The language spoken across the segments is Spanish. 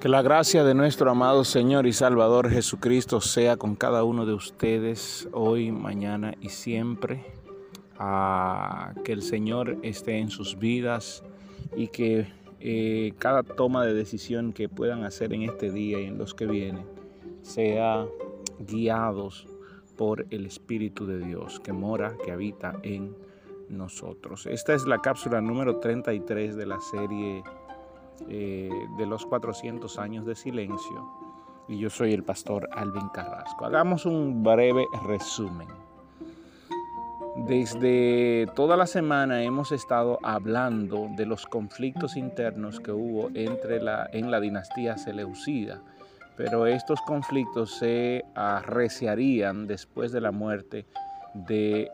Que la gracia de nuestro amado Señor y Salvador Jesucristo sea con cada uno de ustedes hoy, mañana y siempre. Que el Señor esté en sus vidas y que eh, cada toma de decisión que puedan hacer en este día y en los que vienen sea guiados por el Espíritu de Dios que mora, que habita en nosotros. Esta es la cápsula número 33 de la serie eh, de los 400 años de silencio y yo soy el pastor Alvin Carrasco. Hagamos un breve resumen. Desde toda la semana hemos estado hablando de los conflictos internos que hubo entre la, en la dinastía Seleucida, pero estos conflictos se arreciarían después de la muerte de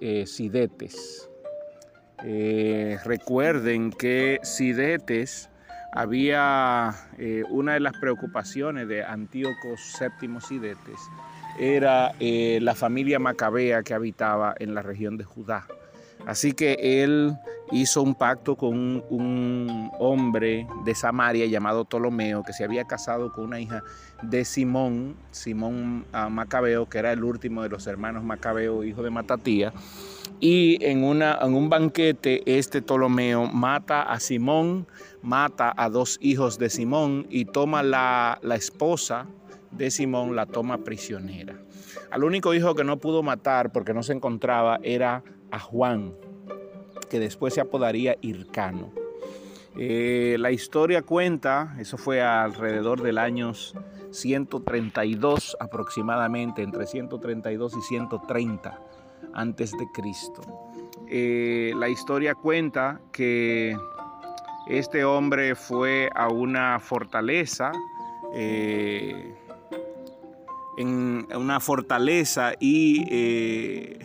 eh, Sidetes. Eh, recuerden que Sidetes había eh, una de las preocupaciones de Antíoco VII Sidetes era eh, la familia macabea que habitaba en la región de Judá. Así que él hizo un pacto con un, hombre de Samaria llamado Ptolomeo, que se había casado con una hija de Simón, Simón ah, Macabeo, que era el último de los hermanos Macabeo, hijo de Matatía. Y en, una, en un banquete, este Ptolomeo mata a Simón, mata a dos hijos de Simón y toma la, la esposa de Simón, la toma prisionera. Al único hijo que no pudo matar porque no se encontraba era a Juan, que después se apodaría Hircano. Eh, la historia cuenta, eso fue alrededor del año 132 aproximadamente, entre 132 y 130 antes de Cristo. Eh, la historia cuenta que este hombre fue a una fortaleza, eh, en una fortaleza y eh,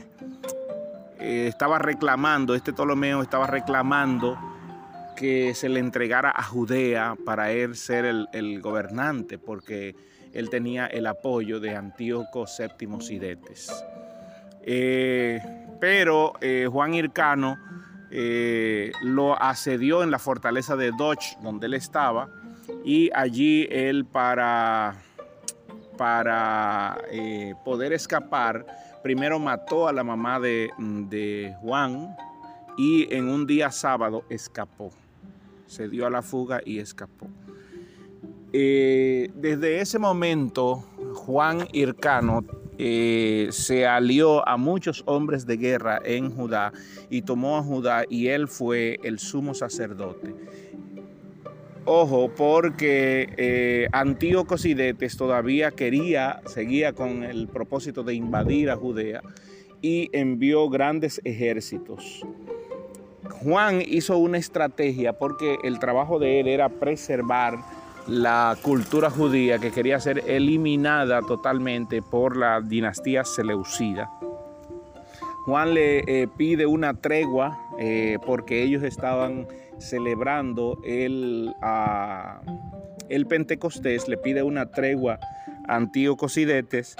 estaba reclamando, este Ptolomeo estaba reclamando que se le entregara a Judea para él ser el, gobernante, porque él tenía el apoyo de Antíoco VII Sidetes. Eh, pero eh, Juan Hircano lo asedió en la fortaleza de Doch, donde él estaba, y allí él para, para poder escapar, primero mató a la mamá de, Juan y en un día sábado escapó. Se dio a la fuga y escapó. Eh, desde ese momento, Juan Hircano eh, se alió a muchos hombres de guerra en Judá y tomó a Judá y él fue el sumo sacerdote. Ojo, porque eh, Antíoco Sidetes todavía quería, seguía con el propósito de invadir a Judea y envió grandes ejércitos. Juan hizo una estrategia porque el trabajo de él era preservar la cultura judía que quería ser eliminada totalmente por la dinastía seleucida. Juan le eh, pide una tregua eh, porque ellos estaban celebrando el, el Pentecostés, le pide una tregua a Antíoco Sidetes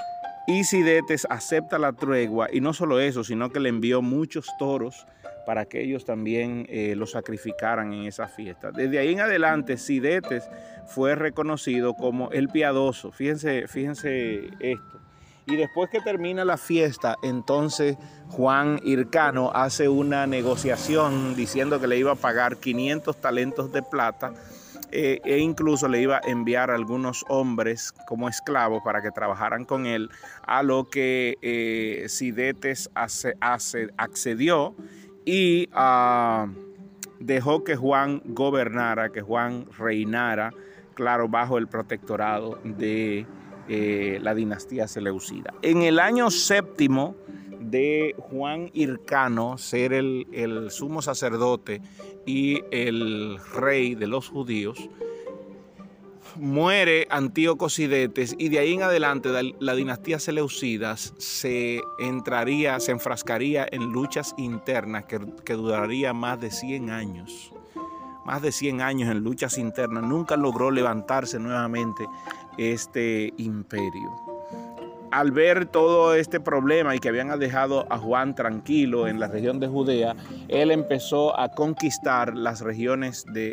y Sidetes acepta la tregua y no solo eso, sino que le envió muchos toros para que ellos también eh, lo sacrificaran en esa fiesta. Desde ahí en adelante, Sidetes fue reconocido como el piadoso. Fíjense, fíjense esto. Y después que termina la fiesta, entonces Juan Hircano hace una negociación diciendo que le iba a pagar 500 talentos de plata eh, e incluso le iba a enviar a algunos hombres como esclavos para que trabajaran con él, a lo que eh, Sidetes accedió y ah, dejó que Juan gobernara, que Juan reinara, claro, bajo el protectorado de eh, la dinastía Seleucida. En el año séptimo de Juan Hircano ser el, sumo sacerdote y el rey de los judíos, muere Antíoco Sidetes y de ahí en adelante la, dinastía Seleucida se entraría, se enfrascaría en luchas internas que, que duraría más de 100 años más de 100 años en luchas internas, nunca logró levantarse nuevamente este imperio. Al ver todo este problema y que habían dejado a Juan tranquilo en la región de Judea, él empezó a conquistar las regiones de,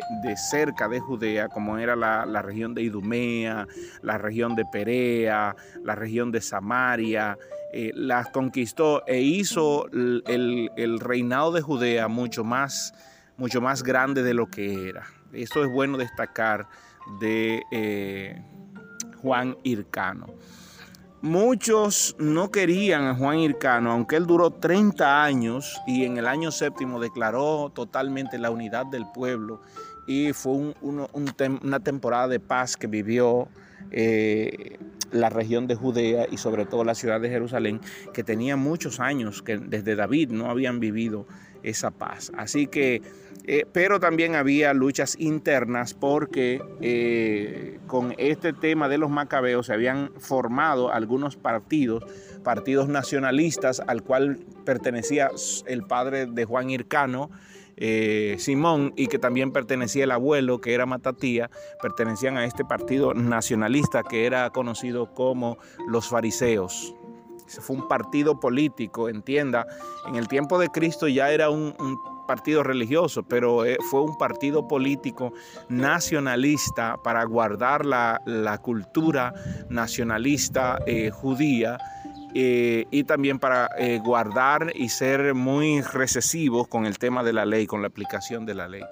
cerca de Judea, como era la, región de Idumea, la región de Perea, la región de Samaria. Eh, las conquistó e hizo el, reinado de Judea mucho más, mucho más grande de lo que era. Esto es bueno destacar de eh, Juan Hircano. Muchos no querían a Juan Hircano, aunque él duró 30 años y en el año séptimo declaró totalmente la unidad del pueblo y fue una temporada de paz que vivió eh, la región de Judea y sobre todo la ciudad de Jerusalén, que tenía muchos años que desde David no habían vivido esa paz. Así que eh, pero también había luchas internas porque eh, con este tema de los macabeos se habían formado algunos partidos, partidos nacionalistas al cual pertenecía el padre de Juan Hircano, eh, Simón, y que también pertenecía el abuelo, que era Matatía, pertenecían a este partido nacionalista que era conocido como los fariseos fue un partido político, entienda. En el tiempo de Cristo ya era un, partido religioso, pero eh, fue un partido político nacionalista para guardar la, cultura nacionalista eh, judía. Eh, y también para guardar y ser muy recesivos con el tema de la ley, con la aplicación de la ley.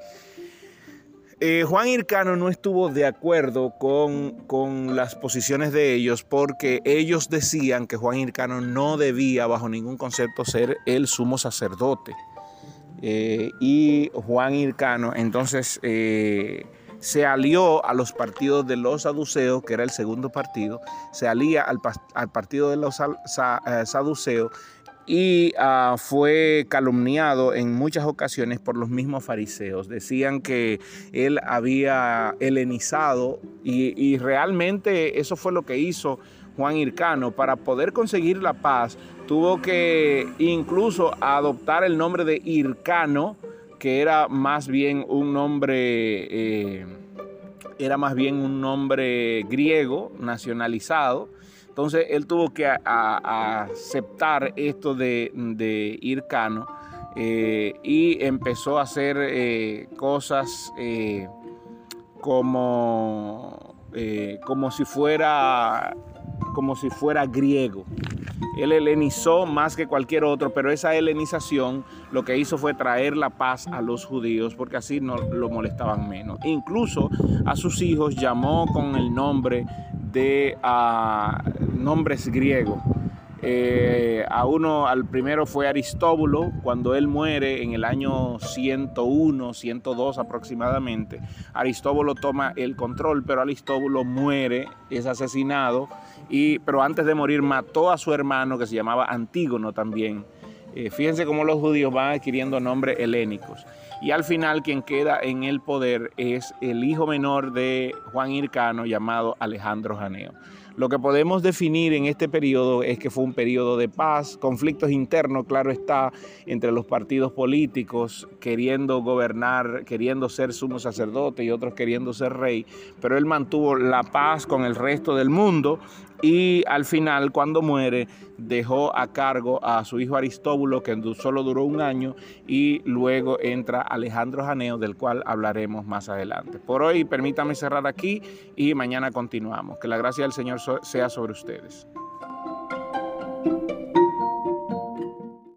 Eh, Juan Hircano no estuvo de acuerdo con, las posiciones de ellos porque ellos decían que Juan Hircano no debía bajo ningún concepto ser el sumo sacerdote. Eh, y Juan Hircano entonces eh, se alió a los partidos de los saduceos, que era el segundo partido, se alía al, partido de los saduceos y ah, fue calumniado en muchas ocasiones por los mismos fariseos. Decían que él había helenizado y, y realmente eso fue lo que hizo Juan Hircano. Para poder conseguir la paz tuvo que incluso adoptar el nombre de Hircano, que era más bien un nombre... Eh, era más bien un nombre griego nacionalizado entonces él tuvo que aceptar esto de, de Hircano eh, y empezó a hacer eh, cosas como, como, si fuera, como si fuera griego. Él helenizó más que cualquier otro, pero esa helenización lo que hizo fue traer la paz a los judíos, porque así no lo molestaban menos. Incluso a sus hijos llamó con el nombre de nombres griegos. Eh, a uno, al primero fue Aristóbulo, cuando él muere en el año 101, 102 aproximadamente. Aristóbulo toma el control, pero Aristóbulo muere, es asesinado, y, pero antes de morir mató a su hermano que se llamaba Antígono también. Eh, fíjense cómo los judíos van adquiriendo nombres helénicos. Y al final quien queda en el poder es el hijo menor de Juan Hircano llamado Alejandro Janeo. Lo que podemos definir en este periodo es que fue un periodo de paz, conflictos internos, claro está, entre los partidos políticos queriendo gobernar, queriendo ser sumo sacerdote y otros queriendo ser rey, pero él mantuvo la paz con el resto del mundo y al final cuando muere dejó a cargo a su hijo Aristóbulo que solo duró un año y luego entra Alejandro Janeo del cual hablaremos más adelante. Por hoy permítame cerrar aquí y mañana continuamos. Que la gracia del Señor sea sobre ustedes.